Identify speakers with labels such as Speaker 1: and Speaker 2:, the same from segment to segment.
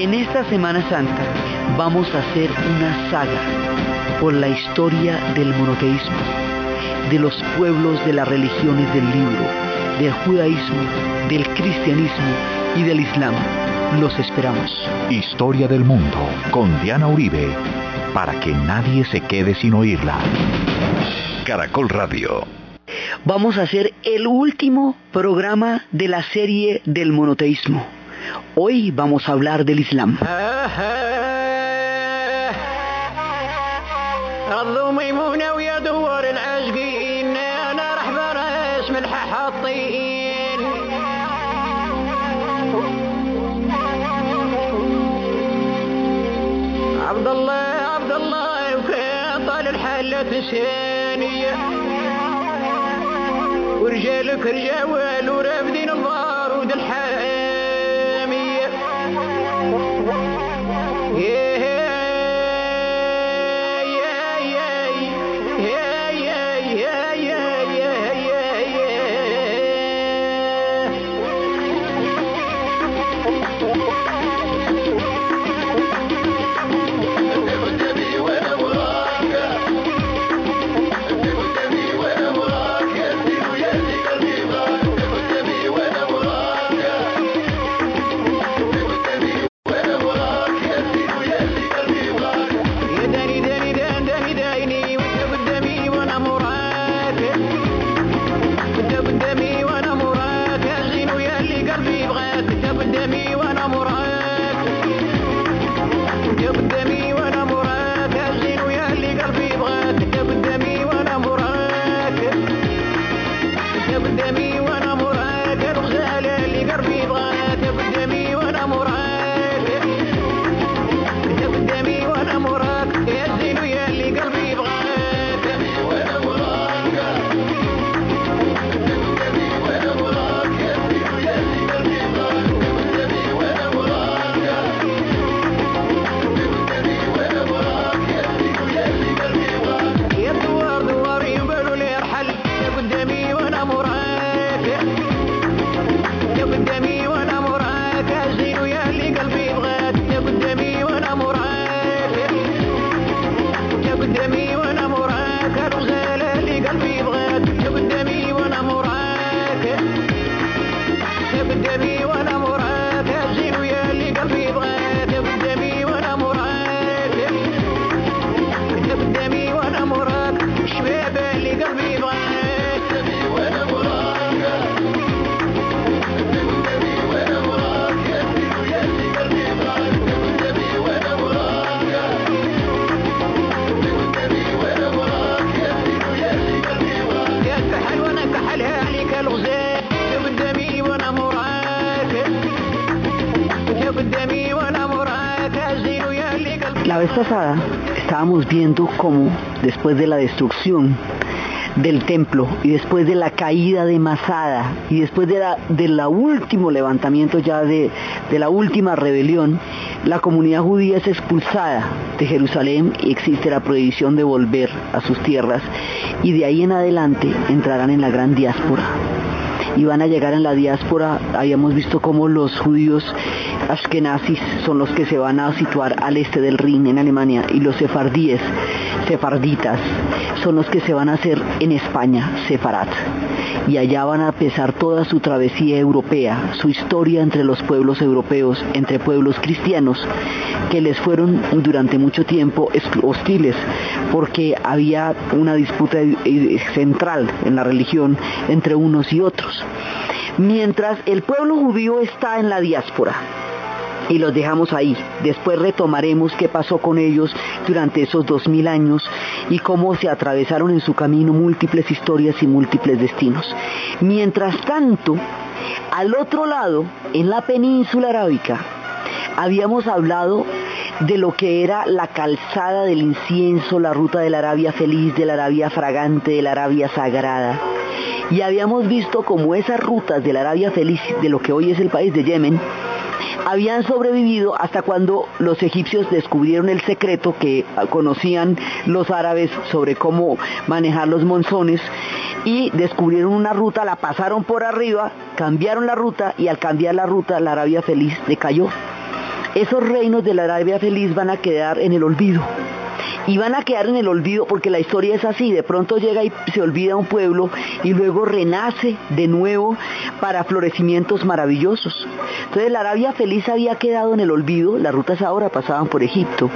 Speaker 1: En esta Semana Santa vamos a hacer una saga por la historia del monoteísmo, de los pueblos de las religiones del libro, del judaísmo, del cristianismo y del islam. Los esperamos.
Speaker 2: Historia del mundo con Diana Uribe, para que nadie se quede sin oírla. Caracol Radio.
Speaker 1: Vamos a hacer el último programa de la serie del monoteísmo. Hoy vamos a hablar del Islam.
Speaker 3: عبد الله عبد الله وكان طال الحلة ثانية ورجالك رجال ورافدين
Speaker 1: pasada estábamos viendo cómo después de la destrucción del templo y después de la caída de Masada y después de la, de la último levantamiento ya de, de la última rebelión, la comunidad judía es expulsada de Jerusalén y existe la prohibición de volver a sus tierras y de ahí en adelante entrarán en la gran diáspora y van a llegar en la diáspora, habíamos visto cómo los judíos ashkenazis son los que se van a situar al este del Rin en Alemania y los sefardíes, sefarditas, son los que se van a hacer en España, sefarat. Y allá van a empezar toda su travesía europea, su historia entre los pueblos europeos, entre pueblos cristianos, que les fueron durante mucho tiempo hostiles, porque había una disputa eh, central en la religión entre unos y otros. Mientras el pueblo judío está en la diáspora, y los dejamos ahí. Después retomaremos qué pasó con ellos durante esos dos mil años y cómo se atravesaron en su camino múltiples historias y múltiples destinos. Mientras tanto, al otro lado, en la península arábica, habíamos hablado de lo que era la calzada del incienso, la ruta de la Arabia feliz, de la Arabia fragante, de la Arabia sagrada. Y habíamos visto cómo esas rutas de la Arabia feliz, de lo que hoy es el país de Yemen, habían sobrevivido hasta cuando los egipcios descubrieron el secreto que conocían los árabes sobre cómo manejar los monzones y descubrieron una ruta, la pasaron por arriba, cambiaron la ruta y al cambiar la ruta la Arabia Feliz decayó. Esos reinos de la Arabia feliz van a quedar en el olvido. Y van a quedar en el olvido porque la historia es así, de pronto llega y se olvida un pueblo y luego renace de nuevo para florecimientos maravillosos. Entonces la Arabia feliz había quedado en el olvido, las rutas ahora pasaban por Egipto.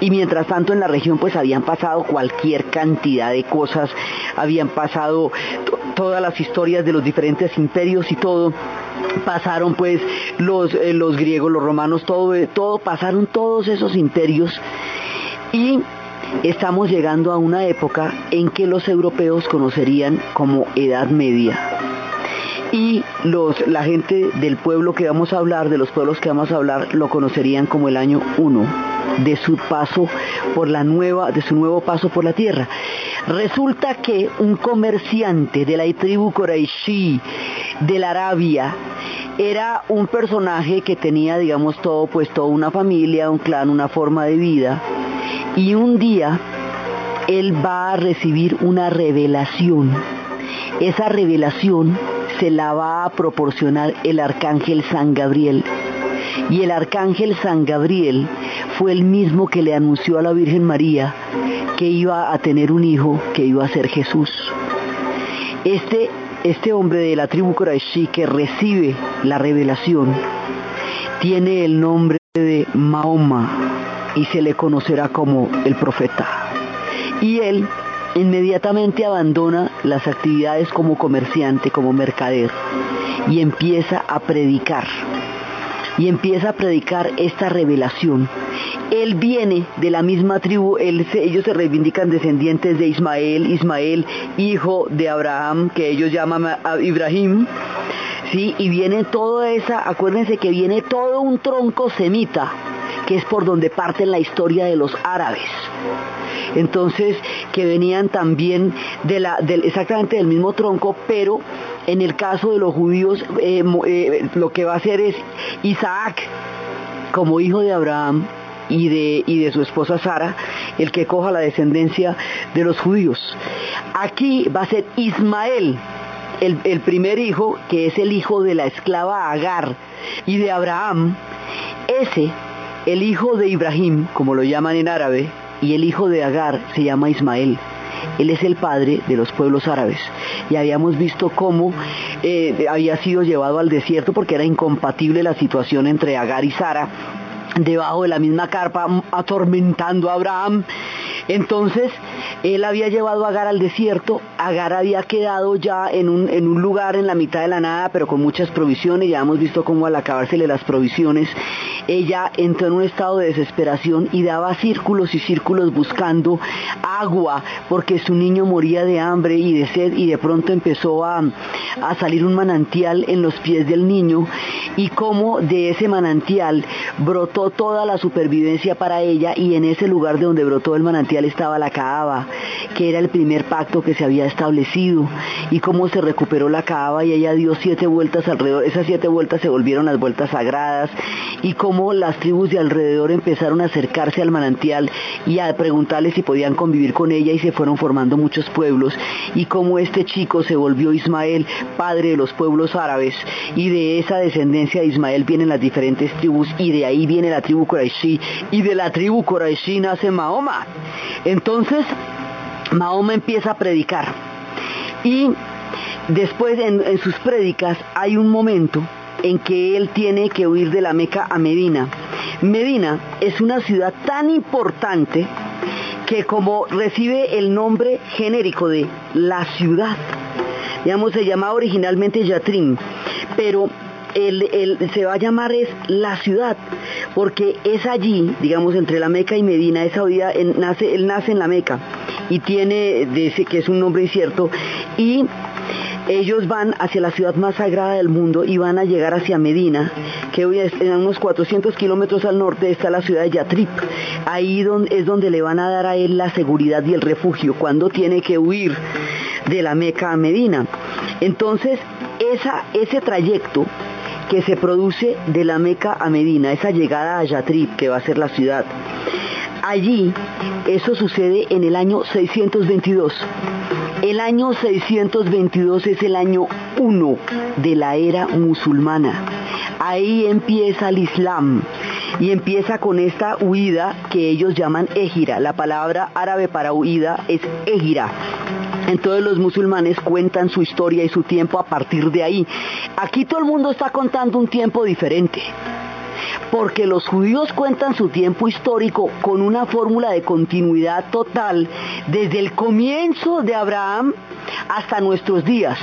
Speaker 1: Y mientras tanto en la región pues habían pasado cualquier cantidad de cosas, habían pasado todas las historias de los diferentes imperios y todo pasaron pues los, eh, los griegos, los romanos, todo, todo, pasaron todos esos imperios y estamos llegando a una época en que los europeos conocerían como Edad Media. Y los, la gente del pueblo que vamos a hablar, de los pueblos que vamos a hablar, lo conocerían como el año 1 de su paso por la nueva, de su nuevo paso por la tierra. Resulta que un comerciante de la tribu Quraishi de la Arabia era un personaje que tenía, digamos, todo, pues toda una familia, un clan, una forma de vida y un día él va a recibir una revelación. Esa revelación se la va a proporcionar el arcángel San Gabriel. Y el arcángel San Gabriel fue el mismo que le anunció a la Virgen María que iba a tener un hijo que iba a ser Jesús. Este, este hombre de la tribu Quraishi que recibe la revelación tiene el nombre de Mahoma y se le conocerá como el profeta. Y él inmediatamente abandona las actividades como comerciante, como mercader, y empieza a predicar. Y empieza a predicar esta revelación. Él viene de la misma tribu, ellos se reivindican descendientes de Ismael, Ismael, hijo de Abraham, que ellos llaman Ibrahim, ¿sí? Y viene toda esa, acuérdense que viene todo un tronco semita, que es por donde parte la historia de los árabes. Entonces, que venían también exactamente del mismo tronco, pero en el caso de los judíos, eh, eh, lo que va a hacer es Isaac, como hijo de Abraham, y de, y de, su esposa Sara, el que coja la descendencia de los judíos. Aquí va a ser Ismael, el, el, primer hijo, que es el hijo de la esclava Agar y de Abraham. Ese el hijo de Ibrahim, como lo llaman en árabe, y el hijo de Agar se llama Ismael. Él es el padre de los pueblos árabes. Y habíamos visto cómo eh, había sido llevado al desierto porque era incompatible la situación entre Agar y Sara debajo de la misma carpa atormentando a Abraham. Entonces, él había llevado a Agar al desierto, Agar había quedado ya en un, en un lugar en la mitad de la nada, pero con muchas provisiones, ya hemos visto cómo al acabársele las provisiones, ella entró en un estado de desesperación y daba círculos y círculos buscando agua, porque su niño moría de hambre y de sed, y de pronto empezó a, a salir un manantial en los pies del niño, y cómo de ese manantial brotó toda la supervivencia para ella, y en ese lugar de donde brotó el manantial estaba la Kaaba, que era el primer pacto que se había establecido, y cómo se recuperó la Kaaba y ella dio siete vueltas alrededor, esas siete vueltas se volvieron las vueltas sagradas, y cómo las tribus de alrededor empezaron a acercarse al manantial y a preguntarle si podían convivir con ella y se fueron formando muchos pueblos, y cómo este chico se volvió Ismael, padre de los pueblos árabes, y de esa descendencia de Ismael vienen las diferentes tribus, y de ahí viene la tribu Quraishi, y de la tribu Quraishi nace Mahoma. Entonces, Mahoma empieza a predicar. Y después en, en sus prédicas hay un momento en que él tiene que huir de la Meca a Medina. Medina es una ciudad tan importante que como recibe el nombre genérico de la ciudad, digamos, se llamaba originalmente Yatrim, pero el, se va a llamar es la ciudad, porque es allí, digamos, entre la Meca y Medina, esa vida, nace, él nace en la Meca y tiene, dice que es un nombre incierto, y ellos van hacia la ciudad más sagrada del mundo y van a llegar hacia Medina, que hoy es en unos 400 kilómetros al norte está la ciudad de Yatrip. Ahí es donde le van a dar a él la seguridad y el refugio cuando tiene que huir de la Meca a Medina. Entonces, esa, ese trayecto que se produce de la Meca a Medina, esa llegada a Yatrip, que va a ser la ciudad, allí eso sucede en el año 622. El año 622 es el año 1 de la era musulmana. Ahí empieza el Islam. y empieza con esta huida que ellos llaman égira. La palabra árabe para huida es égira. Entonces los musulmanes cuentan su historia y su tiempo a partir de ahí. Aquí todo el mundo está contando un tiempo diferente porque los judíos cuentan su tiempo histórico con una fórmula de continuidad total desde el comienzo de Abraham hasta nuestros días.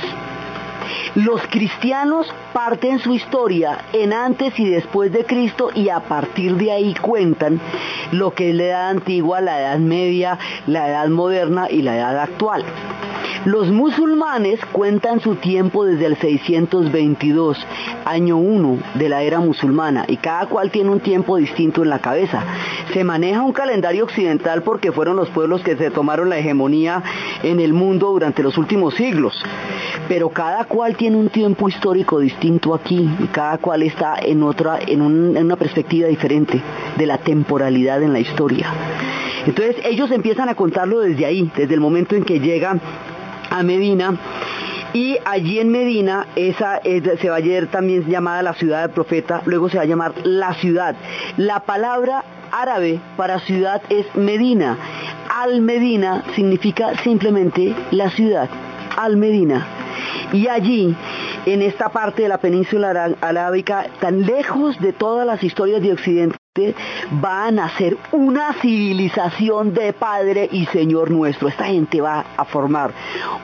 Speaker 1: Los cristianos parten su historia en antes y después de Cristo y a partir de ahí cuentan lo que es la edad antigua, la edad media, la edad moderna y la edad actual. Los musulmanes cuentan su tiempo desde el 622, año 1 de la era musulmana, y cada cual tiene un tiempo distinto en la cabeza. Se maneja un calendario occidental porque fueron los pueblos que se tomaron la hegemonía en el mundo durante los últimos siglos, pero cada cual tiene un tiempo histórico distinto aquí y cada cual está en otra, en, una perspectiva diferente de la temporalidad en la historia. Entonces ellos empiezan a contarlo desde ahí, desde el momento en que llegan a Medina y allí en Medina esa se va a ayer también llamada la ciudad del profeta, luego se va a llamar la ciudad. La palabra árabe para ciudad es Medina. Al Medina significa simplemente la ciudad. Al Medina. Y allí, en esta parte de la península arábica, tan lejos de todas las historias de Occidente, van a ser una civilización de Padre y Señor nuestro. Esta gente va a formar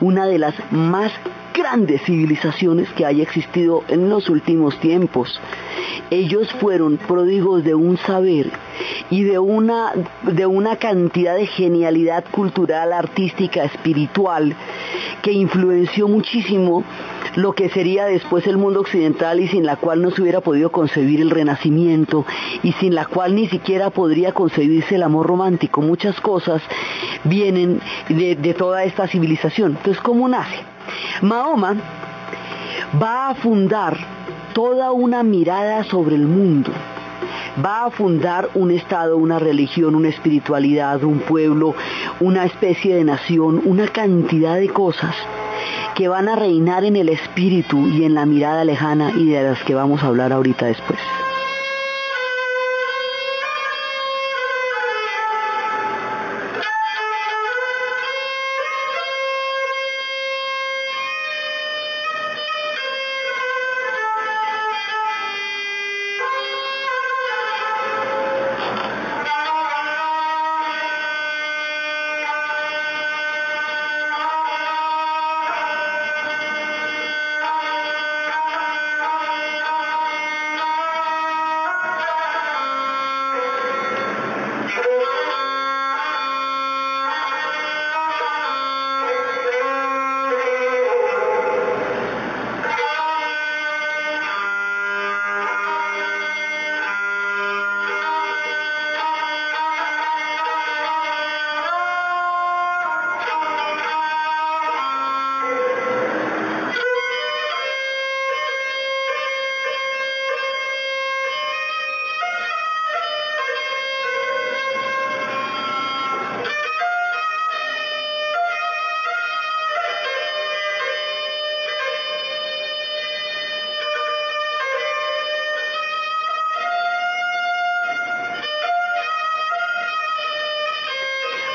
Speaker 1: una de las más grandes civilizaciones que haya existido en los últimos tiempos. Ellos fueron pródigos de un saber y de una, de una cantidad de genialidad cultural, artística, espiritual, que influenció muchísimo lo que sería después el mundo occidental y sin la cual no se hubiera podido concebir el renacimiento y sin la cual ni siquiera podría concebirse el amor romántico. Muchas cosas vienen de, de toda esta civilización. Entonces, ¿cómo nace? Mahoma va a fundar toda una mirada sobre el mundo va a fundar un Estado, una religión, una espiritualidad, un pueblo, una especie de nación, una cantidad de cosas que van a reinar en el espíritu y en la mirada lejana y de las que vamos a hablar ahorita después.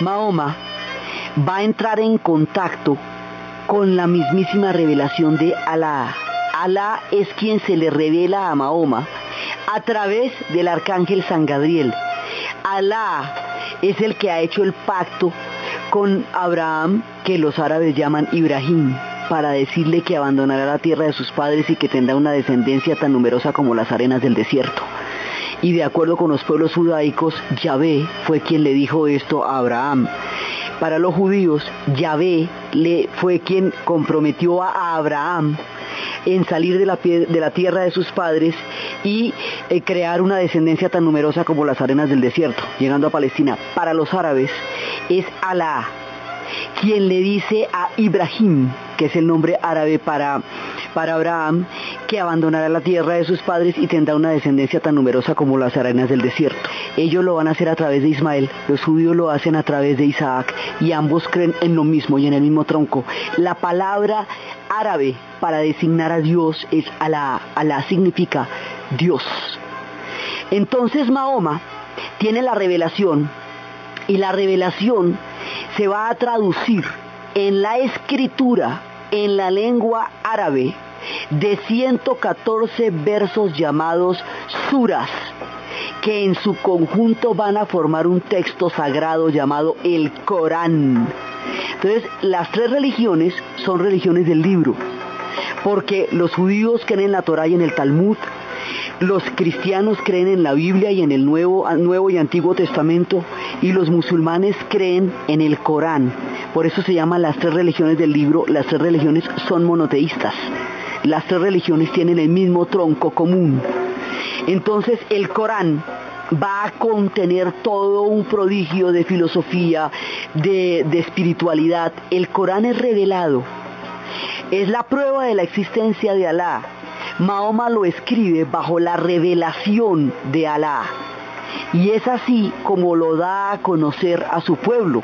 Speaker 1: Mahoma va a entrar en contacto con la mismísima revelación de Alá. Alá es quien se le revela a Mahoma a través del arcángel San Gabriel. Alá es el que ha hecho el pacto con Abraham, que los árabes llaman Ibrahim, para decirle que abandonará la tierra de sus padres y que tendrá una descendencia tan numerosa como las arenas del desierto. Y de acuerdo con los pueblos judaicos, Yahvé fue quien le dijo esto a Abraham. Para los judíos, Yahvé le fue quien comprometió a Abraham en salir de la, tierra de sus padres y eh, crear una descendencia tan numerosa como las arenas del desierto, llegando a Palestina. Para los árabes es Alá quien le dice a Ibrahim, que es el nombre árabe para, para Abraham, que abandonará la tierra de sus padres y tendrá una descendencia tan numerosa como las arenas del desierto. Ellos lo van a hacer a través de Ismael, los judíos lo hacen a través de Isaac y ambos creen en lo mismo y en el mismo tronco. La palabra árabe para designar a Dios es Alá. Alá significa Dios. Entonces Mahoma tiene la revelación y la revelación se va a traducir en la escritura, en la lengua árabe, de 114 versos llamados suras, que en su conjunto van a formar un texto sagrado llamado el Corán. Entonces, las tres religiones son religiones del libro, porque los judíos creen en la Torah y en el Talmud, los cristianos creen en la Biblia y en el Nuevo, Nuevo y Antiguo Testamento y los musulmanes creen en el Corán. Por eso se llaman las tres religiones del libro, las tres religiones son monoteístas. Las tres religiones tienen el mismo tronco común. Entonces el Corán va a contener todo un prodigio de filosofía, de, de espiritualidad. El Corán es revelado. Es la prueba de la existencia de Alá Mahoma lo escribe bajo la revelación de Alá. Y es así como lo da a conocer a su pueblo.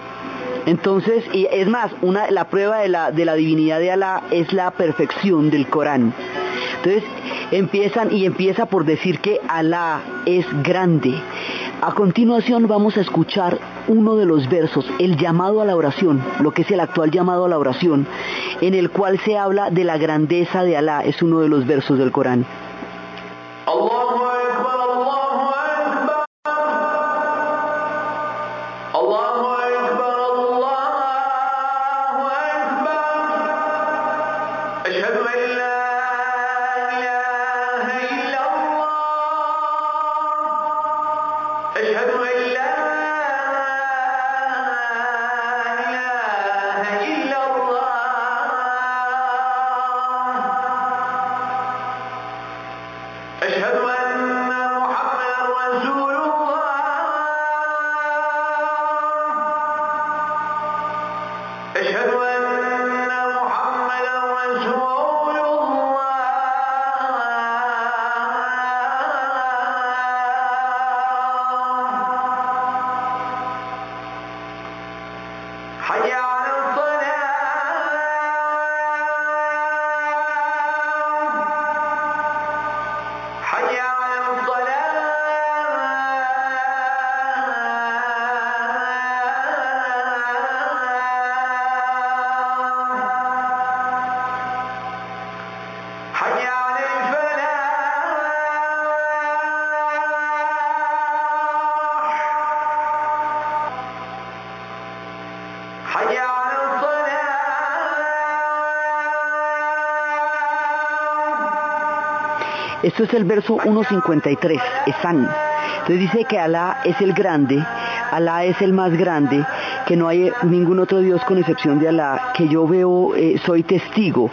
Speaker 1: Entonces, y es más, una, la prueba de la, de la divinidad de Alá es la perfección del Corán. Entonces, empiezan y empieza por decir que Alá es grande. A continuación vamos a escuchar uno de los versos, el llamado a la oración, lo que es el actual llamado a la oración, en el cual se habla de la grandeza de Alá, es uno de los versos del Corán. Esto es el verso 1.53, Esan. Entonces dice que Alá es el grande, Alá es el más grande, que no hay ningún otro Dios con excepción de Alá, que yo veo, eh, soy testigo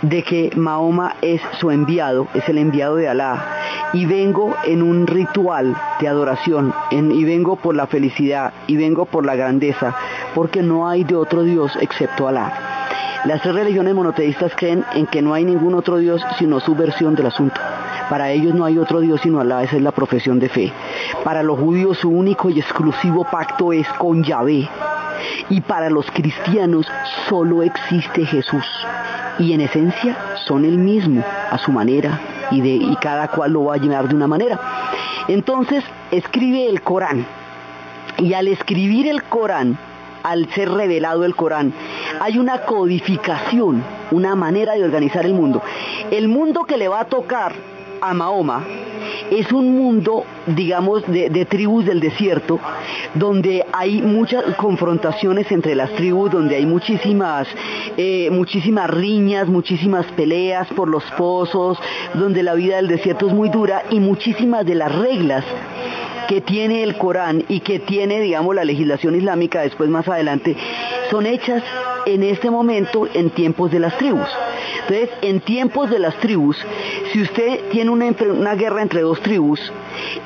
Speaker 1: de que Mahoma es su enviado, es el enviado de Alá, y vengo en un ritual de adoración, y vengo por la felicidad, y vengo por la grandeza, porque no hay de otro Dios excepto Alá. Las tres religiones monoteístas creen en que no hay ningún otro Dios sino su versión del asunto. Para ellos no hay otro Dios sino Alá, esa es la profesión de fe. Para los judíos su único y exclusivo pacto es con Yahvé. Y para los cristianos solo existe Jesús. Y en esencia son el mismo, a su manera, y, y cada cual lo va a llenar de una manera. Entonces escribe el Corán. Y al escribir el Corán, al ser revelado el Corán, hay una codificación, una manera de organizar el mundo. El mundo que le va a tocar a Mahoma. Es un mundo, digamos, de, tribus del desierto, donde hay muchas confrontaciones entre las tribus, donde hay muchísimas, eh, muchísimas riñas, muchísimas peleas por los pozos, donde la vida del desierto es muy dura y muchísimas de las reglas que tiene el Corán y que tiene, digamos, la legislación islámica después más adelante, son hechas en este momento en tiempos de las tribus. Entonces, en tiempos de las tribus, si usted tiene una, una guerra entre dos tribus,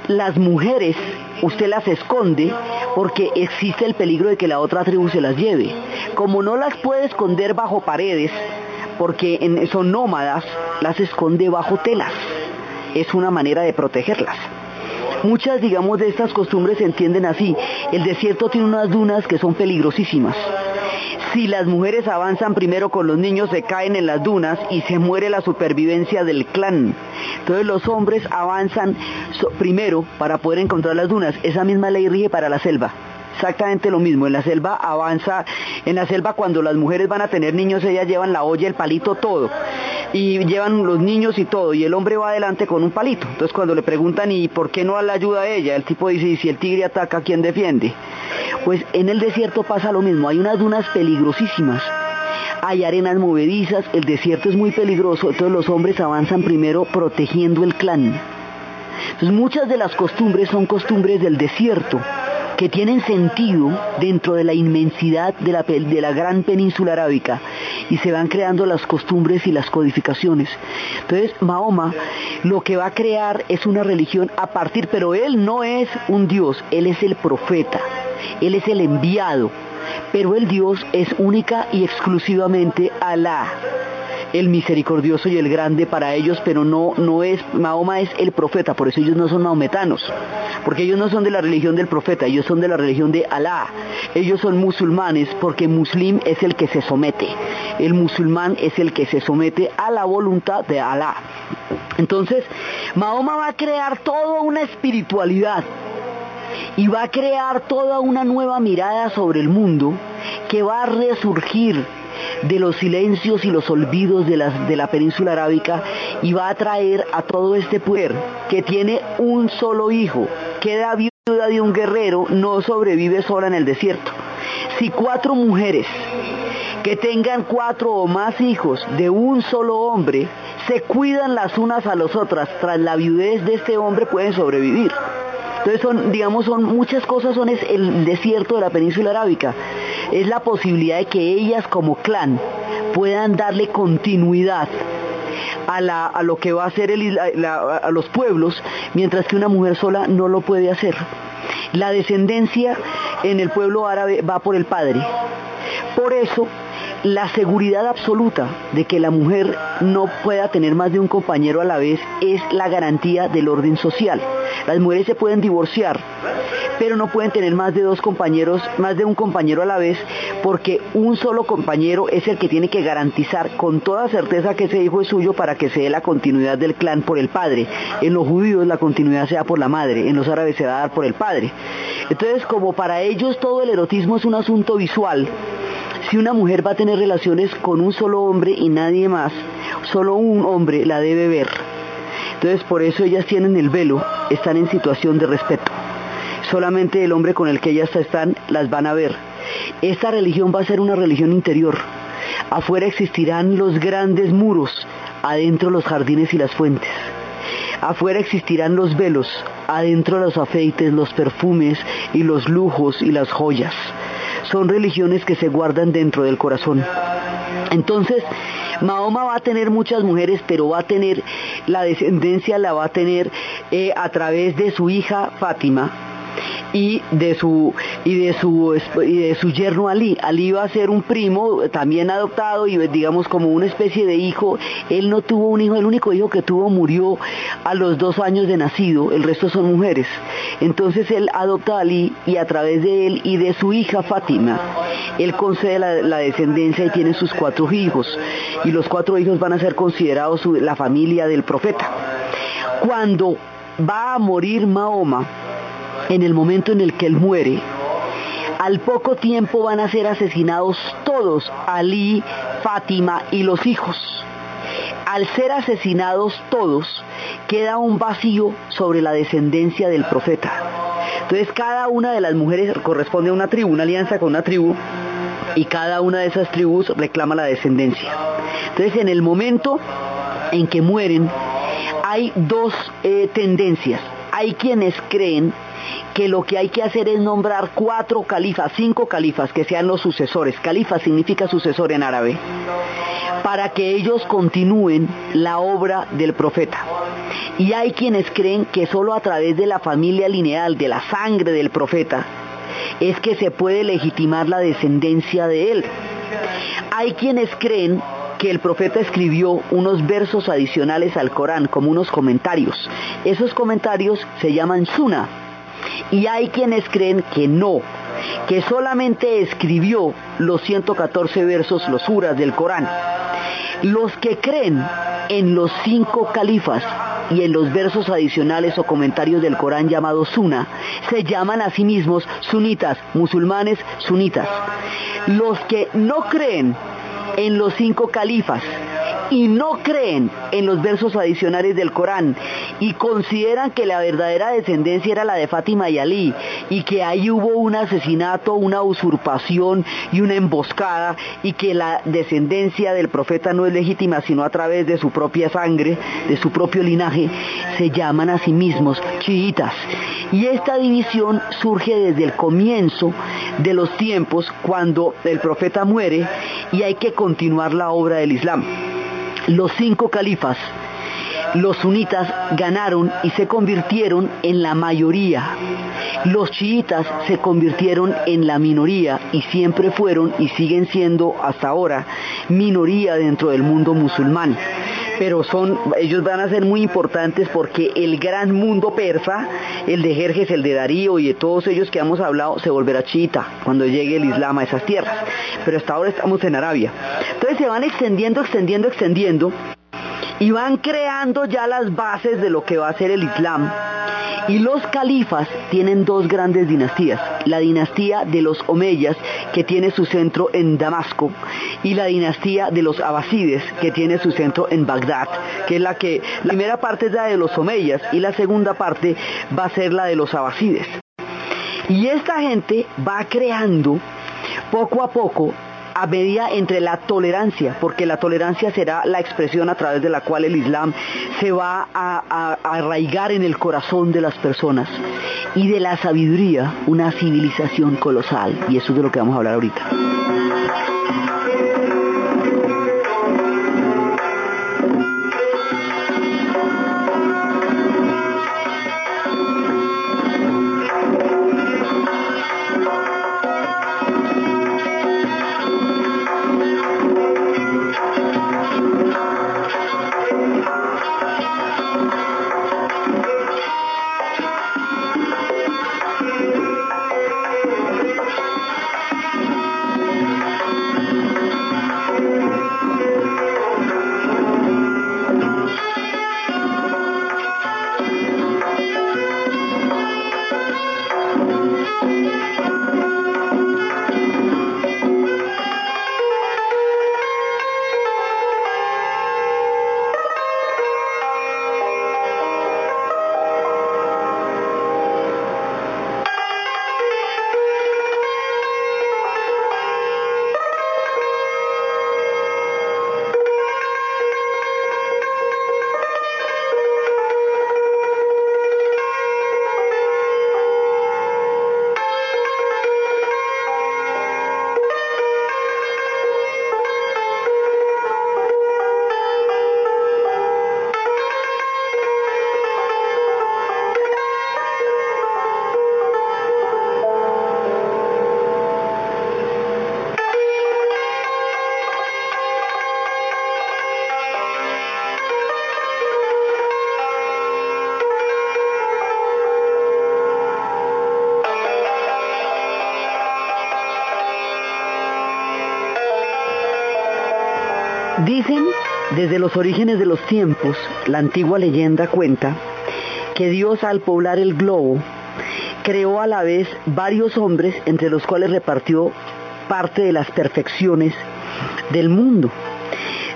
Speaker 1: las mujeres usted las esconde porque existe el peligro de que la otra tribu se las lleve. Como no las puede esconder bajo paredes, porque son nómadas, las esconde bajo telas. Es una manera de protegerlas. Muchas, digamos, de estas costumbres se entienden así. El desierto tiene unas dunas que son peligrosísimas. Si las mujeres avanzan primero con los niños, se caen en las dunas y se muere la supervivencia del clan. Entonces los hombres avanzan primero para poder encontrar las dunas. Esa misma ley rige para la selva exactamente lo mismo. En la selva avanza, en la selva cuando las mujeres van a tener niños, ellas llevan la olla, el palito, todo. Y llevan los niños y todo. Y el hombre va adelante con un palito. Entonces cuando le preguntan, ¿y por qué no la ayuda a ella? El tipo dice, ¿y si el tigre ataca, ¿quién defiende? Pues en el desierto pasa lo mismo. Hay unas dunas peligrosísimas hay arenas movedizas, el desierto es muy peligroso, entonces los hombres avanzan primero protegiendo el clan. Entonces muchas de las costumbres son costumbres del desierto que tienen sentido dentro de la inmensidad de la, de la gran península arábica y se van creando las costumbres y las codificaciones. Entonces Mahoma lo que va a crear es una religión a partir, pero él no es un Dios, él es el profeta, él es el enviado, pero el Dios es única y exclusivamente Alá el misericordioso y el grande para ellos, pero no, no es, Mahoma es el profeta, por eso ellos no son maometanos, porque ellos no son de la religión del profeta, ellos son de la religión de Alá, ellos son musulmanes porque muslim es el que se somete, el musulmán es el que se somete a la voluntad de Alá. Entonces, Mahoma va a crear toda una espiritualidad y va a crear toda una nueva mirada sobre el mundo que va a resurgir de los silencios y los olvidos de, de la península arábica y va a traer a todo este pueblo que tiene un solo hijo, queda viuda de un guerrero, no sobrevive sola en el desierto. Si cuatro mujeres que tengan cuatro o más hijos de un solo hombre se cuidan las unas a las otras tras la viudez de este hombre pueden sobrevivir. Entonces son, digamos, son muchas cosas, son el desierto de la península arábica. Es la posibilidad de que ellas como clan puedan darle continuidad a, lo que va a hacer a los pueblos, mientras que una mujer sola no lo puede hacer. La descendencia en el pueblo árabe va por el padre. Por eso, la seguridad absoluta de que la mujer no pueda tener más de un compañero a la vez es la garantía del orden social. Las mujeres se pueden divorciar, pero no pueden tener más de dos compañeros, más de un compañero a la vez, porque un solo compañero es el que tiene que garantizar con toda certeza que ese hijo es suyo para que se dé la continuidad del clan por el padre. En los judíos la continuidad se da por la madre, en los árabes se va a dar por el padre. Entonces, como para ellos todo el erotismo es un asunto visual, si una mujer va a tener relaciones con un solo hombre y nadie más, solo un hombre la debe ver. Entonces por eso ellas tienen el velo, están en situación de respeto. Solamente el hombre con el que ellas están las van a ver. Esta religión va a ser una religión interior. Afuera existirán los grandes muros, adentro los jardines y las fuentes. Afuera existirán los velos, adentro los afeites, los perfumes y los lujos y las joyas son religiones que se guardan dentro del corazón. Entonces, Mahoma va a tener muchas mujeres, pero va a tener, la descendencia la va a tener eh, a través de su hija Fátima, y de su y de su y de su yerno Ali. Ali va a ser un primo también adoptado y digamos como una especie de hijo. Él no tuvo un hijo, el único hijo que tuvo murió a los dos años de nacido, el resto son mujeres. Entonces él adopta a Ali y a través de él y de su hija Fátima, él concede la, descendencia y tiene sus cuatro hijos. Y los cuatro hijos van a ser considerados la familia del profeta. Cuando va a morir Mahoma, en el momento en el que él muere, al poco tiempo van a ser asesinados todos, Ali, Fátima y los hijos. Al ser asesinados todos, queda un vacío sobre la descendencia del profeta. Entonces cada una de las mujeres corresponde a una tribu, una alianza con una tribu, y cada una de esas tribus reclama la descendencia. Entonces en el momento en que mueren, hay dos eh, tendencias. Hay quienes creen que lo que hay que hacer es nombrar cuatro califas, cinco califas que sean los sucesores. Califa significa sucesor en árabe. Para que ellos continúen la obra del profeta. Y hay quienes creen que solo a través de la familia lineal, de la sangre del profeta, es que se puede legitimar la descendencia de él. Hay quienes creen que el profeta escribió unos versos adicionales al Corán, como unos comentarios. Esos comentarios se llaman suna, y hay quienes creen que no, que solamente escribió los 114 versos, los suras del Corán. Los que creen en los cinco califas y en los versos adicionales o comentarios del Corán llamados Sunna, se llaman a sí mismos sunitas, musulmanes sunitas. Los que no creen en los cinco califas y no creen en los versos adicionales del Corán y consideran que la verdadera descendencia era la de Fátima y Ali y que ahí hubo un asesinato, una usurpación y una emboscada y que la descendencia del profeta no es legítima sino a través de su propia sangre, de su propio linaje, se llaman a sí mismos chiitas. Y esta división surge desde el comienzo de los tiempos cuando el profeta muere y hay que continuar la obra del Islam los cinco califas, los sunitas ganaron y se convirtieron en la mayoría. Los chiitas se convirtieron en la minoría y siempre fueron y siguen siendo hasta ahora minoría dentro del mundo musulmán. Pero son, ellos van a ser muy importantes porque el gran mundo persa, el de Jerjes, el de Darío y de todos ellos que hemos hablado, se volverá chiita cuando llegue el Islam a esas tierras. Pero hasta ahora estamos en Arabia. Entonces se van extendiendo, extendiendo, extendiendo y van creando ya las bases de lo que va a ser el Islam. Y los califas tienen dos grandes dinastías, la dinastía de los Omeyas, que tiene su centro en Damasco, y la dinastía de los Abasides, que tiene su centro en Bagdad, que es la que, la primera parte es la de los Omeyas y la segunda parte va a ser la de los Abasides. Y esta gente va creando poco a poco a medida entre la tolerancia, porque la tolerancia será la expresión a través de la cual el Islam se va a, arraigar en el corazón de las personas, y de la sabiduría una civilización colosal, y eso es de lo que vamos a hablar ahorita. Desde los orígenes de los tiempos, la antigua leyenda cuenta que Dios al poblar el globo creó a la vez varios hombres entre los cuales repartió parte de las perfecciones del mundo.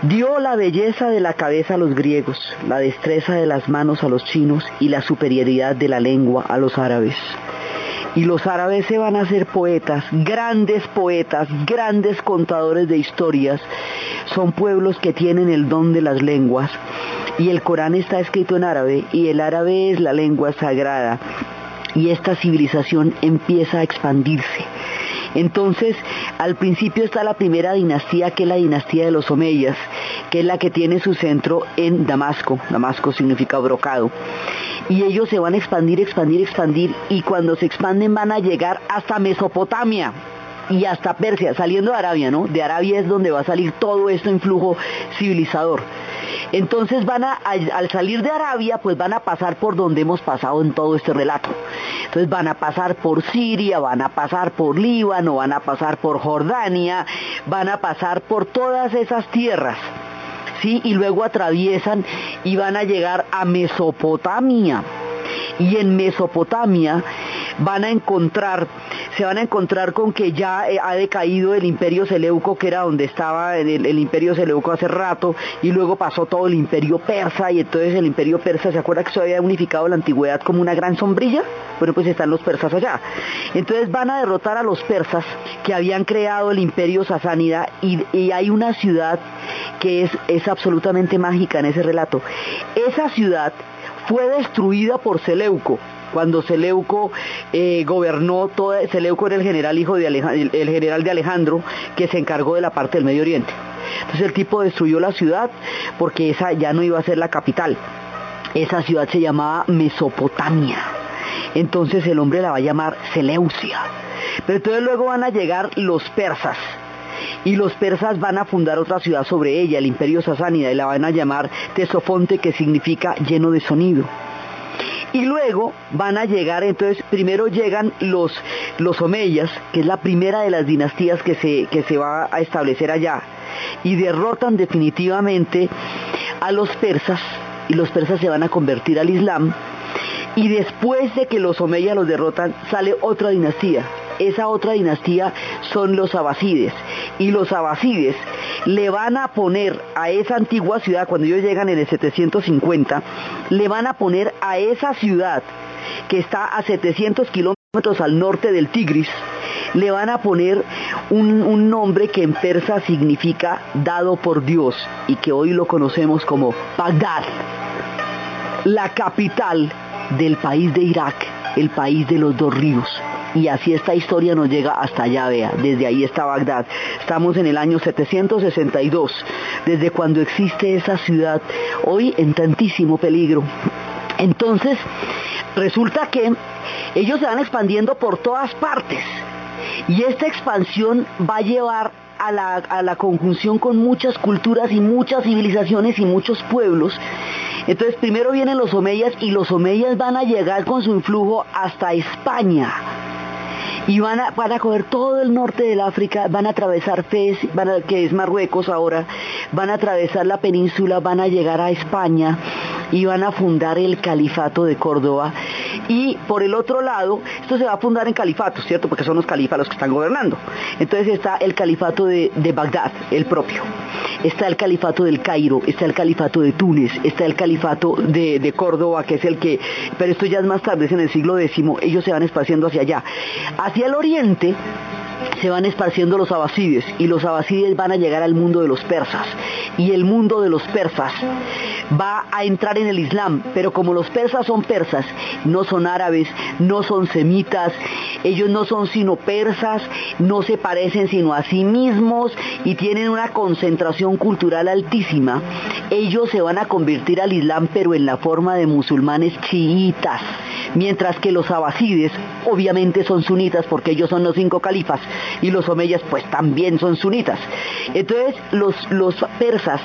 Speaker 1: Dio la belleza de la cabeza a los griegos, la destreza de las manos a los chinos y la superioridad de la lengua a los árabes. Y los árabes se van a ser poetas, grandes poetas, grandes contadores de historias, son pueblos que tienen el don de las lenguas y el Corán está escrito en árabe y el árabe es la lengua sagrada y esta civilización empieza a expandirse. Entonces, al principio está la primera dinastía, que es la dinastía de los Omeyas, que es la que tiene su centro en Damasco. Damasco significa brocado. Y ellos se van a expandir, expandir, expandir, y cuando se expanden van a llegar hasta Mesopotamia y hasta Persia, saliendo de Arabia, ¿no? De Arabia es donde va a salir todo esto en flujo civilizador. Entonces van a, al salir de Arabia, pues van a pasar por donde hemos pasado en todo este relato. Entonces van a pasar por Siria, van a pasar por Líbano, van a pasar por Jordania, van a pasar por todas esas tierras. ¿Sí? Y luego atraviesan y van a llegar a Mesopotamia. Y en Mesopotamia van a encontrar, se van a encontrar con que ya eh, ha decaído el imperio Seleuco, que era donde estaba el, imperio Seleuco hace rato, y luego pasó todo el imperio persa, y entonces el imperio persa, ¿se acuerda que se había unificado la antigüedad como una gran sombrilla? Bueno, pues están los persas allá. Entonces van a derrotar a los persas que habían creado el imperio sasánida, y, y hay una ciudad que es, es absolutamente mágica en ese relato. Esa ciudad fue destruida por Seleuco cuando Seleuco eh, gobernó Seleuco era el general hijo de Alejandro, el general de Alejandro que se encargó de la parte del Medio Oriente. Entonces el tipo destruyó la ciudad porque esa ya no iba a ser la capital. Esa ciudad se llamaba Mesopotamia. Entonces el hombre la va a llamar Seleucia. Pero entonces luego van a llegar los persas. Y los persas van a fundar otra ciudad sobre ella, el imperio sasánida, y la van a llamar Tesofonte, que significa lleno de sonido. Y luego van a llegar, entonces primero llegan los, los omeyas, que es la primera de las dinastías que se, que se va a establecer allá, y derrotan definitivamente a los persas, y los persas se van a convertir al Islam, y después de que los omeyas los derrotan, sale otra dinastía. Esa otra dinastía son los abasides. Y los abasides le van a poner a esa antigua ciudad, cuando ellos llegan en el 750, le van a poner a esa ciudad que está a 700 kilómetros al norte del Tigris, le van a poner un, un, nombre que en persa significa dado por Dios y que hoy lo conocemos como Bagdad, la capital del país de Irak, el país de los dos ríos. Y así esta historia nos llega hasta allá, vea, desde ahí está Bagdad. Estamos en el año 762, desde cuando existe esa ciudad, hoy en tantísimo peligro. Entonces, resulta que ellos se van expandiendo por todas partes. Y esta expansión va a llevar a la, a la, conjunción con muchas culturas y muchas civilizaciones y muchos pueblos. Entonces primero vienen los omeyas y los omeyas van a llegar con su influjo hasta España. Y van a, van coger todo el norte del África, van a atravesar Fez, van que es Marruecos ahora, van a atravesar la península, van a llegar a España y van a fundar el califato de Córdoba. Y por el otro lado, esto se va a fundar en califatos, ¿cierto? Porque son los califas los que están gobernando. Entonces está el califato de, de Bagdad, el propio. Está el califato del Cairo, está el califato de Túnez, está el califato de, de, Córdoba, que es el que, pero esto ya es más tarde, es en el siglo X, ellos se van esparciendo hacia allá. Hacia el oriente se van esparciendo los abasides y los abasides van a llegar al mundo de los persas. Y el mundo de los persas va a entrar en el Islam, pero como los persas son persas, no son árabes, no son semitas, ellos no son sino persas, no se parecen sino a sí mismos y tienen una concentración cultural altísima, ellos se van a convertir al Islam pero en la forma de musulmanes chiitas, mientras que los abasides obviamente son sunitas porque ellos son los cinco califas y los omeyas pues también son sunitas. Entonces los, los persas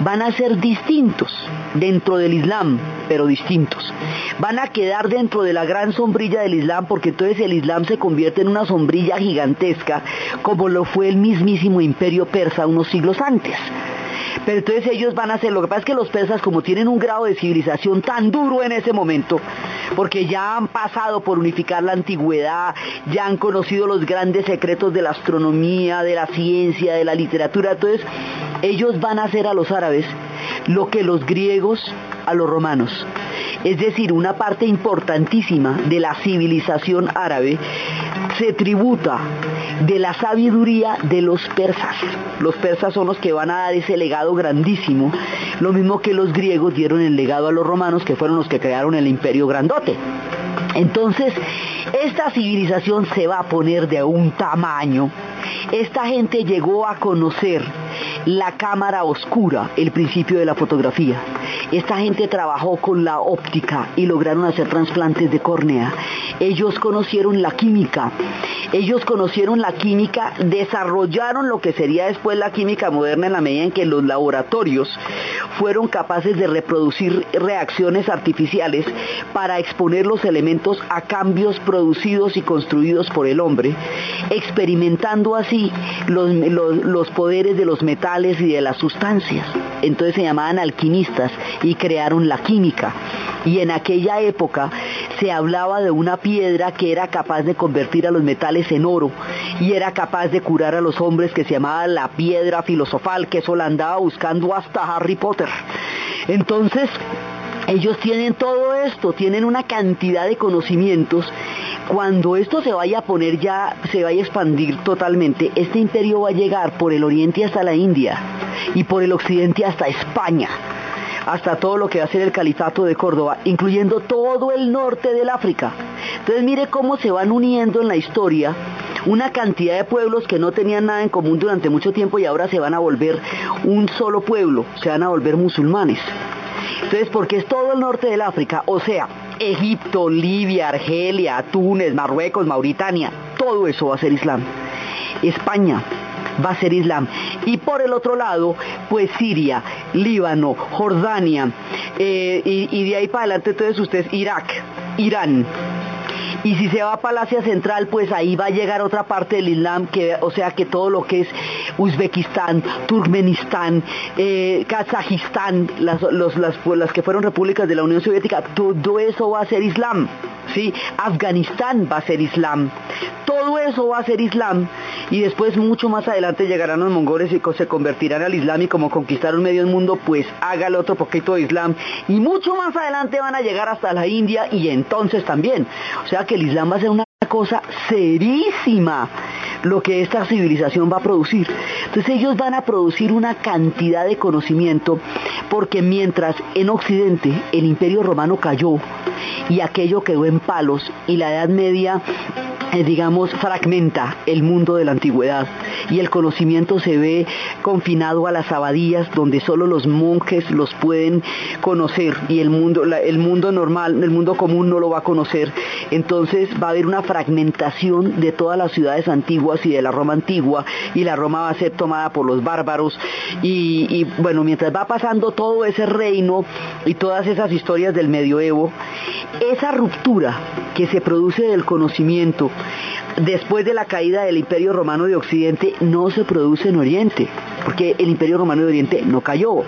Speaker 1: van a ser distintos dentro del Islam, pero distintos. Van a quedar dentro de la gran sombrilla del Islam porque entonces el Islam se convierte en una sombrilla gigantesca como lo fue el mismísimo imperio persa unos siglos antes. Pero entonces ellos van a hacer, lo que pasa es que los persas como tienen un grado de civilización tan duro en ese momento, porque ya han pasado por unificar la antigüedad, ya han conocido los grandes secretos de la astronomía, de la ciencia, de la literatura, entonces ellos van a hacer a los árabes lo que los griegos a los romanos. Es decir, una parte importantísima de la civilización árabe se tributa de la sabiduría de los persas. Los persas son los que van a dar ese legado grandísimo, lo mismo que los griegos dieron el legado a los romanos, que fueron los que crearon el imperio grandote. Entonces, esta civilización se va a poner de un tamaño. Esta gente llegó a conocer la cámara oscura, el principio de la fotografía. Esta gente trabajó con la óptica y lograron hacer trasplantes de córnea. Ellos conocieron la química. Ellos conocieron la química, desarrollaron lo que sería después la química moderna en la medida en que los laboratorios fueron capaces de reproducir reacciones artificiales para exponer los elementos a cambios producidos y construidos por el hombre, experimentando así los, los poderes de los metales y de las sustancias. Entonces se llamaban alquimistas y crearon la química. Y en aquella época se hablaba de una piedra que era capaz de convertir a los metales en oro y era capaz de curar a los hombres que se llamaba la piedra filosofal, que eso la andaba buscando hasta Harry Potter. Entonces, ellos tienen todo esto, tienen una cantidad de conocimientos. Cuando esto se vaya a poner ya, se vaya a expandir totalmente, este imperio va a llegar por el oriente hasta la India y por el occidente hasta España hasta todo lo que va a ser el califato de Córdoba, incluyendo todo el norte del África. Entonces mire cómo se van uniendo en la historia una cantidad de pueblos que no tenían nada en común durante mucho tiempo y ahora se van a volver un solo pueblo, se van a volver musulmanes. Entonces, porque es todo el norte del África, o sea, Egipto, Libia, Argelia, Túnez, Marruecos, Mauritania, todo eso va a ser Islam. España, va a ser Islam. Y por el otro lado, pues Siria, Líbano, Jordania, eh, y, y, de ahí para adelante entonces ustedes Irak, Irán. Y si se va para Asia Central, pues ahí va a llegar otra parte del Islam, que, o sea que todo lo que es Uzbekistán, Turkmenistán, eh, Kazajistán, las, las, pues, las que fueron repúblicas de la Unión Soviética, todo eso va a ser Islam. ¿sí? Afganistán va a ser Islam. Todo eso va a ser Islam y después mucho más adelante llegarán los mongoles y se convertirán al Islam y como conquistaron medio mundo, pues hágale otro poquito de Islam y mucho más adelante van a llegar hasta la India y entonces también. O sea que el Islam va a ser una cosa serísima lo que esta civilización va a producir. Entonces ellos van a producir una cantidad de conocimiento porque mientras en Occidente el imperio romano cayó y aquello quedó en palos y la Edad Media eh, digamos, fragmenta el mundo de la antigüedad y el conocimiento se ve confinado a las abadías donde solo los monjes los pueden conocer y el mundo, el mundo normal, el mundo común no lo va a conocer. Entonces va a haber una fragmentación de todas las ciudades antiguas y de la Roma antigua y la Roma va a ser tomada por los bárbaros y, y bueno, mientras va pasando todo ese reino y todas esas historias del medioevo, esa ruptura que se produce del conocimiento después de la caída del Imperio Romano de Occidente no se produce en Oriente, porque el Imperio Romano de Oriente no cayó.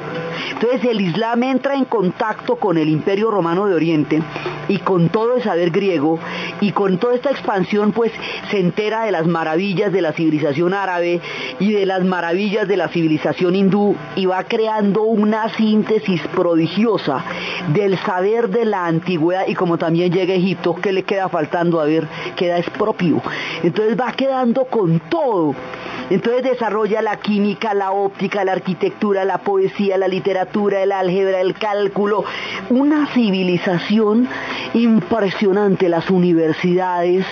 Speaker 1: Entonces el Islam entra en contacto con el Imperio Romano de Oriente y con todo el saber griego y con toda esta expansión pues se entera de las maravillas de la civilización árabe y de las maravillas de la civilización hindú y va creando una síntesis prodigiosa del saber de la antigüedad y como también llega a Egipto, ¿qué le queda faltando? A ver, queda es propio. Entonces va quedando con todo. Entonces desarrolla la química, la óptica, la arquitectura, la poesía, la literatura, el álgebra, el cálculo. Una civilización impresionante, las universidades.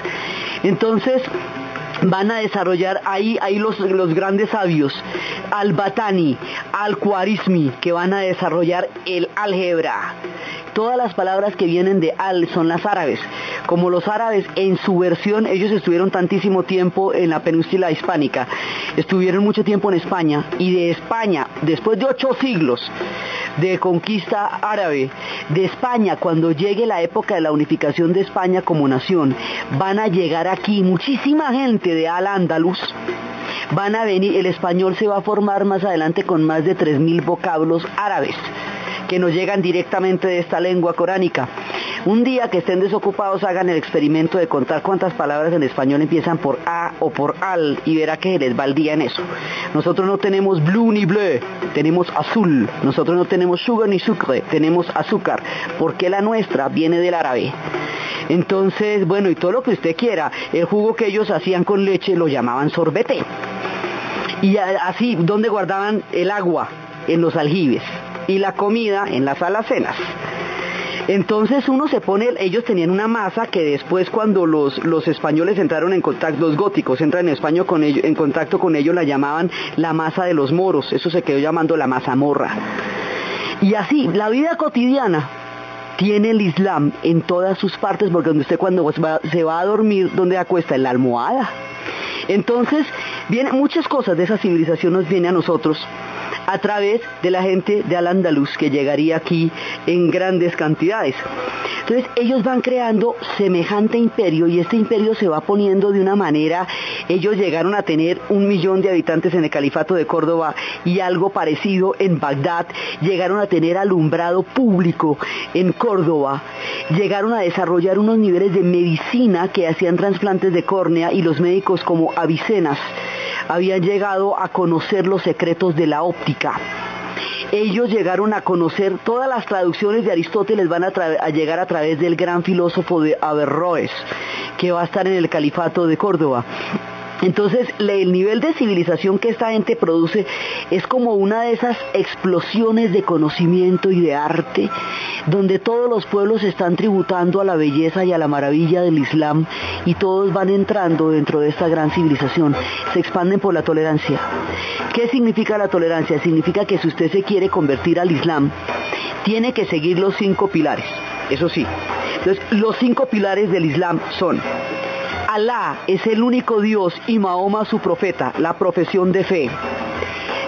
Speaker 1: Entonces, van a desarrollar ahí, ahí los, los grandes sabios, al-Batani, al-Khwarizmi, que van a desarrollar el álgebra. Todas las palabras que vienen de al son las árabes. Como los árabes en su versión, ellos estuvieron tantísimo tiempo en la península hispánica, estuvieron mucho tiempo en España y de España, después de ocho siglos de conquista árabe, de España, cuando llegue la época de la unificación de España como nación, van a llegar aquí muchísima gente de Al-Ándalus, van a venir, el español se va a formar más adelante con más de 3.000 vocablos árabes que nos llegan directamente de esta lengua coránica. Un día que estén desocupados hagan el experimento de contar cuántas palabras en español empiezan por a o por al y verá que les va día en eso. Nosotros no tenemos blue ni bleu, tenemos azul. Nosotros no tenemos sugar ni sucre, tenemos azúcar, porque la nuestra viene del árabe. Entonces, bueno, y todo lo que usted quiera, el jugo que ellos hacían con leche lo llamaban sorbete. Y así, ¿dónde guardaban el agua? En los aljibes y la comida en las alacenas. Entonces uno se pone, ellos tenían una masa que después cuando los, los españoles entraron en contacto, los góticos entran en España con ellos, en contacto con ellos la llamaban la masa de los moros, eso se quedó llamando la mazamorra. Y así, la vida cotidiana tiene el Islam en todas sus partes, porque donde usted cuando se va a dormir, donde acuesta? En la almohada. Entonces, vienen muchas cosas de esa civilización nos viene a nosotros a través de la gente de Al-Andalus que llegaría aquí en grandes cantidades. Entonces ellos van creando semejante imperio y este imperio se va poniendo de una manera, ellos llegaron a tener un millón de habitantes en el califato de Córdoba y algo parecido en Bagdad, llegaron a tener alumbrado público en Córdoba, llegaron a desarrollar unos niveles de medicina que hacían trasplantes de córnea y los médicos como Avicenas habían llegado a conocer los secretos de la óptica. Ellos llegaron a conocer todas las traducciones de Aristóteles van a, a, llegar a través del gran filósofo de Averroes, que va a estar en el califato de Córdoba. Entonces, el nivel de civilización que esta gente produce es como una de esas explosiones de conocimiento y de arte, donde todos los pueblos están tributando a la belleza y a la maravilla del Islam y todos van entrando dentro de esta gran civilización. Se expanden por la tolerancia. ¿Qué significa la tolerancia? Significa que si usted se quiere convertir al Islam, tiene que seguir los cinco pilares. Eso sí. Entonces, los cinco pilares del Islam son Alá es el único Dios y Mahoma su profeta, la profesión de fe.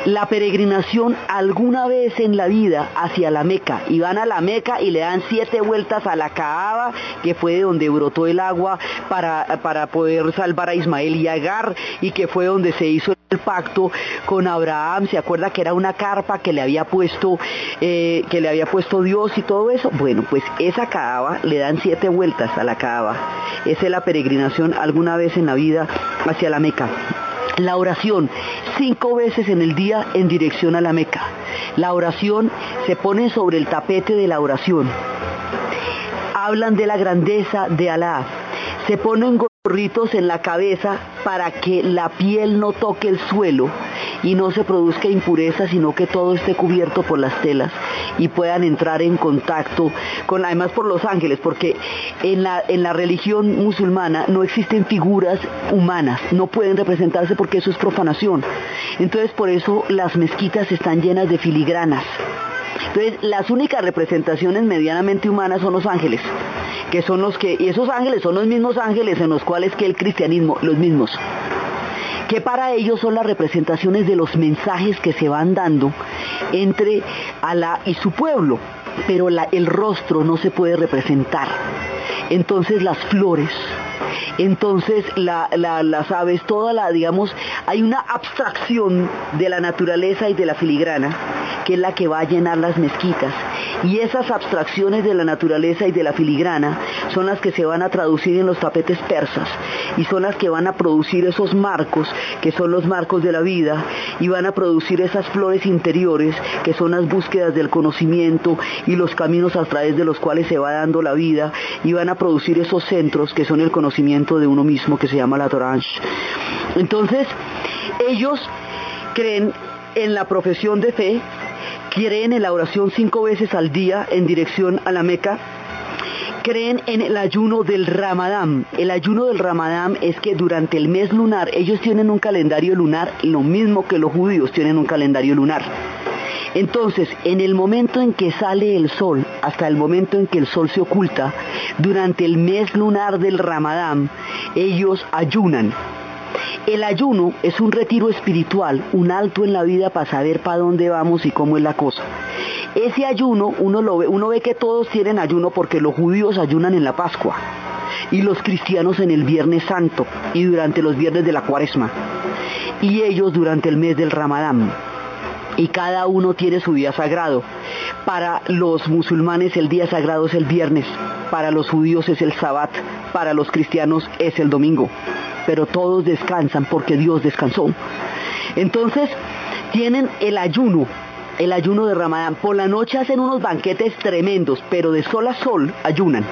Speaker 1: La peregrinación alguna vez en la vida hacia la Meca y van a la Meca y le dan siete vueltas a la Kaaba que fue de donde brotó el agua para, para poder salvar a Ismael y Agar y que fue donde se hizo el pacto con Abraham, se acuerda que era una carpa que le había puesto, eh, que le había puesto Dios y todo eso. Bueno, pues esa Kaaba le dan siete vueltas a la Kaaba. Esa es la peregrinación alguna vez en la vida hacia la Meca. La oración, cinco veces en el día en dirección a la Meca. La oración se pone sobre el tapete de la oración. Hablan de la grandeza de Alá. Se ponen gorritos en la cabeza para que la piel no toque el suelo y no se produzca impureza, sino que todo esté cubierto por las telas y puedan entrar en contacto con, además por los ángeles, porque en la, en la religión musulmana no existen figuras humanas, no pueden representarse porque eso es profanación. Entonces por eso las mezquitas están llenas de filigranas. Entonces, las únicas representaciones medianamente humanas son los ángeles, que son los que, y esos ángeles son los mismos ángeles en los cuales que el cristianismo, los mismos, que para ellos son las representaciones de los mensajes que se van dando entre Alá y su pueblo, pero el rostro no se puede representar. Entonces las flores, entonces las aves, toda la, digamos, hay una abstracción de la naturaleza y de la filigrana, que es la que va a llenar las mezquitas. Y esas abstracciones de la naturaleza y de la filigrana son las que se van a traducir en los tapetes persas y son las que van a producir esos marcos, que son los marcos de la vida, y van a producir esas flores interiores, que son las búsquedas del conocimiento y los caminos a través de los cuales se va dando la vida, y van a producir esos centros que son el conocimiento de uno mismo, que se llama la Torah. Entonces, ellos creen en la profesión de fe, creen en la oración cinco veces al día en dirección a la Meca, creen en el ayuno del Ramadán. El ayuno del Ramadán es que durante el mes lunar ellos tienen un calendario lunar, lo mismo que los judíos tienen un calendario lunar. Entonces, en el momento en que sale el sol, hasta el momento en que el sol se oculta, durante el mes lunar del Ramadán, ellos ayunan. El ayuno es un retiro espiritual, un alto en la vida para saber para dónde vamos y cómo es la cosa. Ese ayuno uno ve, ve que todos tienen ayuno porque los judíos ayunan en la Pascua y los cristianos en el Viernes Santo y durante los viernes de la Cuaresma y ellos durante el mes del Ramadán y cada uno tiene su día sagrado. Para los musulmanes el día sagrado es el viernes, para los judíos es el sabbat, para los cristianos es el domingo, pero todos descansan porque Dios descansó. Entonces, tienen el ayuno, el ayuno de Ramadán. Por la noche hacen unos banquetes tremendos, pero de sol a sol ayunan.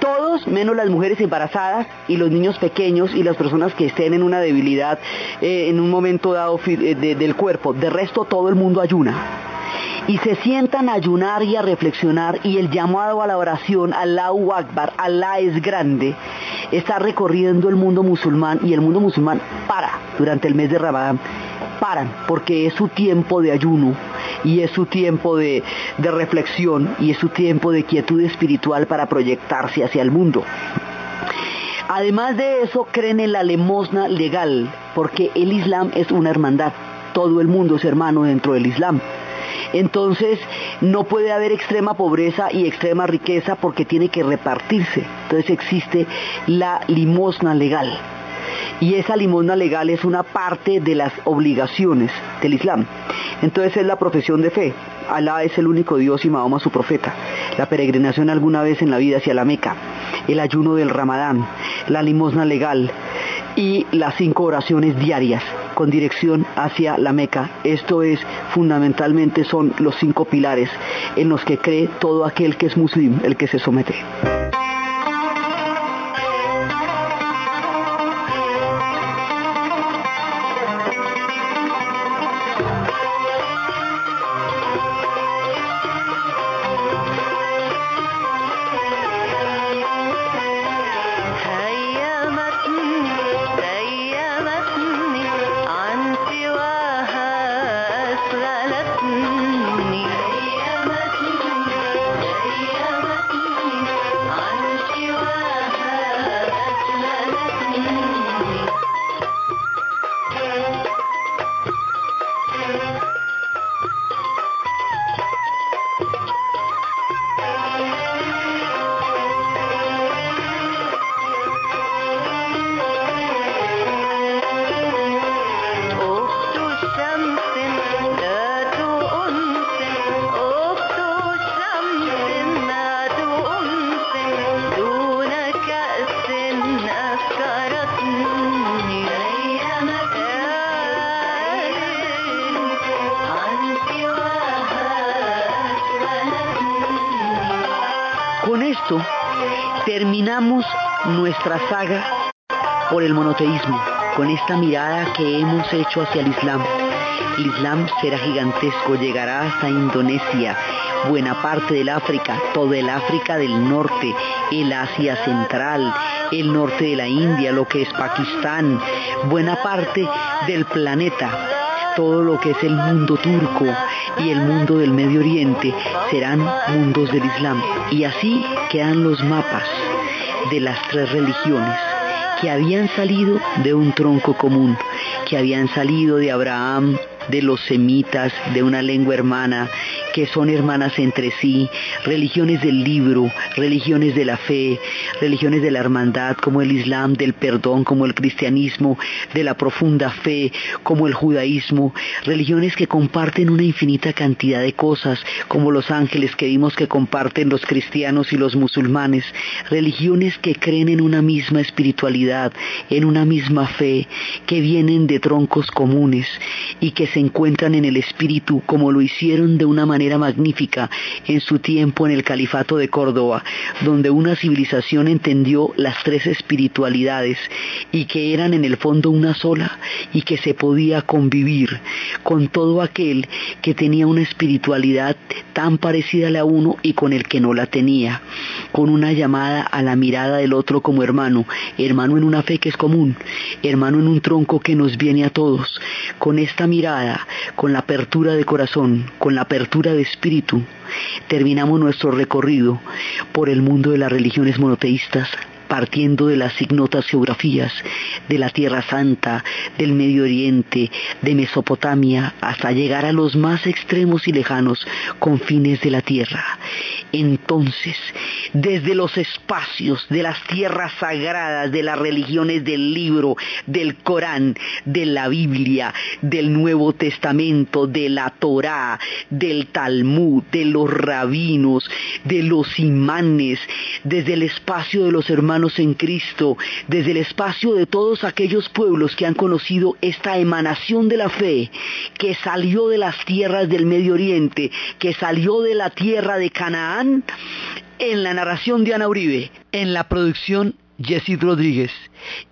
Speaker 1: Todos, menos las mujeres embarazadas y los niños pequeños y las personas que estén en una debilidad eh, en un momento dado eh, del cuerpo. De resto, todo el mundo ayuna y se sientan a ayunar y a reflexionar y el llamado a la oración, Allahu Akbar, Alá es grande, está recorriendo el mundo musulmán y el mundo musulmán para durante el mes de Ramadán, paran porque es su tiempo de ayuno, y es su tiempo de, de reflexión y es su tiempo de quietud espiritual para proyectarse hacia el mundo. Además de eso, creen en la limosna legal, porque el Islam es una hermandad. Todo el mundo es hermano dentro del Islam. Entonces no puede haber extrema pobreza y extrema riqueza porque tiene que repartirse. Entonces existe la limosna legal. Y esa limosna legal es una parte de las obligaciones del Islam. Entonces es la profesión de fe. Alá es el único Dios y Mahoma su profeta. La peregrinación alguna vez en la vida hacia la Meca. El ayuno del Ramadán. La limosna legal. Y las cinco oraciones diarias con dirección hacia la Meca. Esto es fundamentalmente son los cinco pilares en los que cree todo aquel que es muslim, el que se somete. Saga por el monoteísmo, con esta mirada que hemos hecho hacia el Islam. El Islam será gigantesco, llegará hasta Indonesia, buena parte del África, toda el África del norte, el Asia central, el norte de la India, lo que es Pakistán, buena parte del planeta todo lo que es el mundo turco y el mundo del Medio Oriente serán mundos del Islam. Y así quedan los mapas de las tres religiones que habían salido de un tronco común, que habían salido de Abraham, de los semitas, de una lengua hermana, que son hermanas entre sí, religiones del libro, religiones de la fe, religiones de la hermandad, como el Islam, del perdón, como el cristianismo, de la profunda fe, como el judaísmo, religiones que comparten una infinita cantidad de cosas, como los ángeles que vimos que comparten los cristianos y los musulmanes, religiones que creen en una misma espiritualidad, en una misma fe, que vienen de troncos comunes y que se encuentran en el espíritu como lo hicieron de una manera magnífica en su tiempo en el califato de Córdoba, donde una civilización entendió las tres espiritualidades y que eran en el fondo una sola y que se podía convivir con todo aquel que tenía una espiritualidad tan parecida a la uno y con el que no la tenía, con una llamada a la mirada del otro como hermano, hermano en una fe que es común, hermano en un tronco que nos viene a todos, con esta mirada con la apertura de corazón, con la apertura de espíritu, terminamos nuestro recorrido por el mundo de las religiones monoteístas partiendo de las ignotas geografías de la Tierra Santa, del Medio Oriente, de Mesopotamia, hasta llegar a los más extremos y lejanos confines de la Tierra. Entonces, desde los espacios de las tierras sagradas de las religiones del libro, del Corán, de la Biblia, del Nuevo Testamento, de la Torá, del Talmud, de los rabinos, de los imanes, desde el espacio de los hermanos en Cristo, desde el espacio de todos aquellos pueblos que han conocido esta emanación de la fe, que salió de las tierras del Medio Oriente, que salió de la tierra de Canaán, en la narración de Ana Uribe, en la producción Jessit Rodríguez.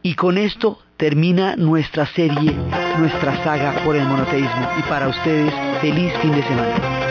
Speaker 1: Y con esto termina nuestra serie, nuestra saga por el monoteísmo. Y para ustedes, feliz fin de semana.